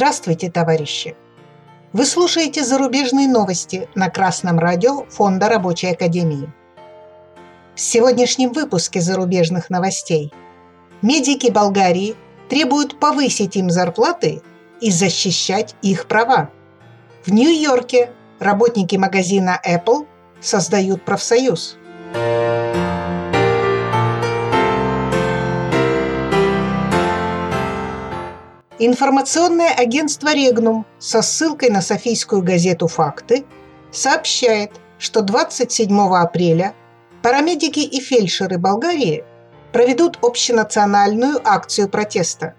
Здравствуйте, товарищи! Вы слушаете зарубежные новости на Красном радио Фонда Рабочей Академии. В сегодняшнем выпуске зарубежных новостей медики Болгарии требуют повысить им зарплаты и защищать их права. В Нью-Йорке работники магазина Apple создают профсоюз. Информационное агентство «Регнум» со ссылкой на софийскую газету «Факты» сообщает, что 27 апреля парамедики и фельдшеры Болгарии проведут общенациональную акцию протеста.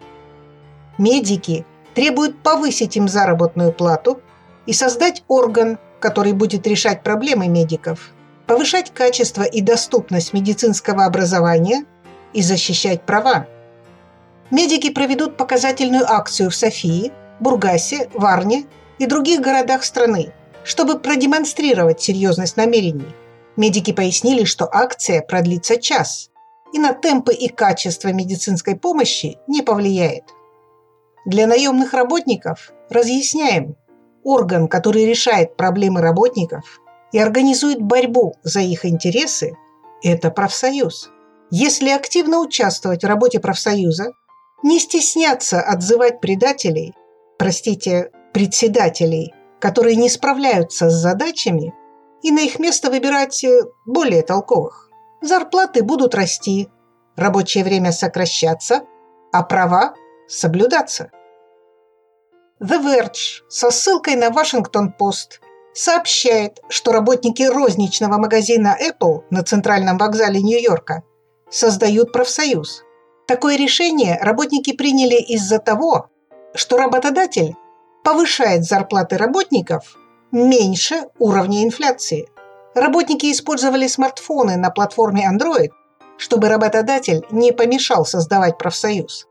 Медики требуют повысить им заработную плату и создать орган, который будет решать проблемы медиков, повышать качество и доступность медицинского образования и защищать права. Медики проведут показательную акцию в Софии, Бургасе, Варне и других городах страны, чтобы продемонстрировать серьезность намерений. Медики пояснили, что акция продлится час и на темпы и качество медицинской помощи не повлияет. Для наемных работников разъясняем, орган, который решает проблемы работников и организует борьбу за их интересы, это профсоюз. Если активно участвовать в работе профсоюза, не стесняться отзывать предателей, простите, председателей, которые не справляются с задачами, и на их место выбирать э, более толковых. Зарплаты будут расти, рабочее время сокращаться, а права соблюдаться. The Verge со ссылкой на Вашингтон-Пост сообщает, что работники розничного магазина Apple на центральном вокзале Нью-Йорка создают профсоюз – Такое решение работники приняли из-за того, что работодатель повышает зарплаты работников меньше уровня инфляции. Работники использовали смартфоны на платформе Android, чтобы работодатель не помешал создавать профсоюз.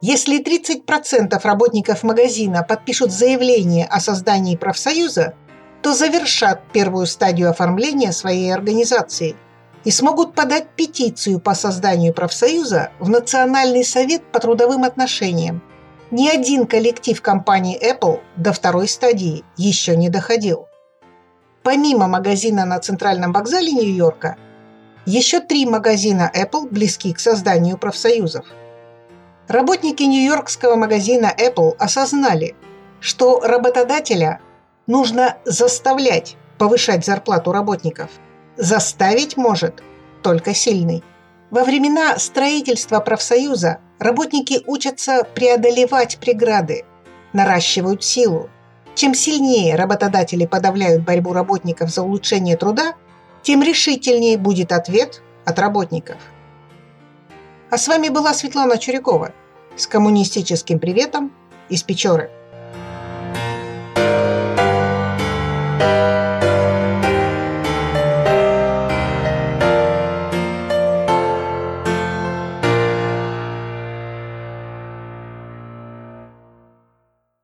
Если 30% работников магазина подпишут заявление о создании профсоюза, то завершат первую стадию оформления своей организации – и смогут подать петицию по созданию профсоюза в Национальный совет по трудовым отношениям. Ни один коллектив компании Apple до второй стадии еще не доходил. Помимо магазина на центральном вокзале Нью-Йорка, еще три магазина Apple близки к созданию профсоюзов. Работники нью-йоркского магазина Apple осознали, что работодателя нужно заставлять повышать зарплату работников – Заставить может только сильный. Во времена строительства профсоюза работники учатся преодолевать преграды, наращивают силу. Чем сильнее работодатели подавляют борьбу работников за улучшение труда, тем решительнее будет ответ от работников. А с вами была Светлана Чурякова с коммунистическим приветом из Печоры.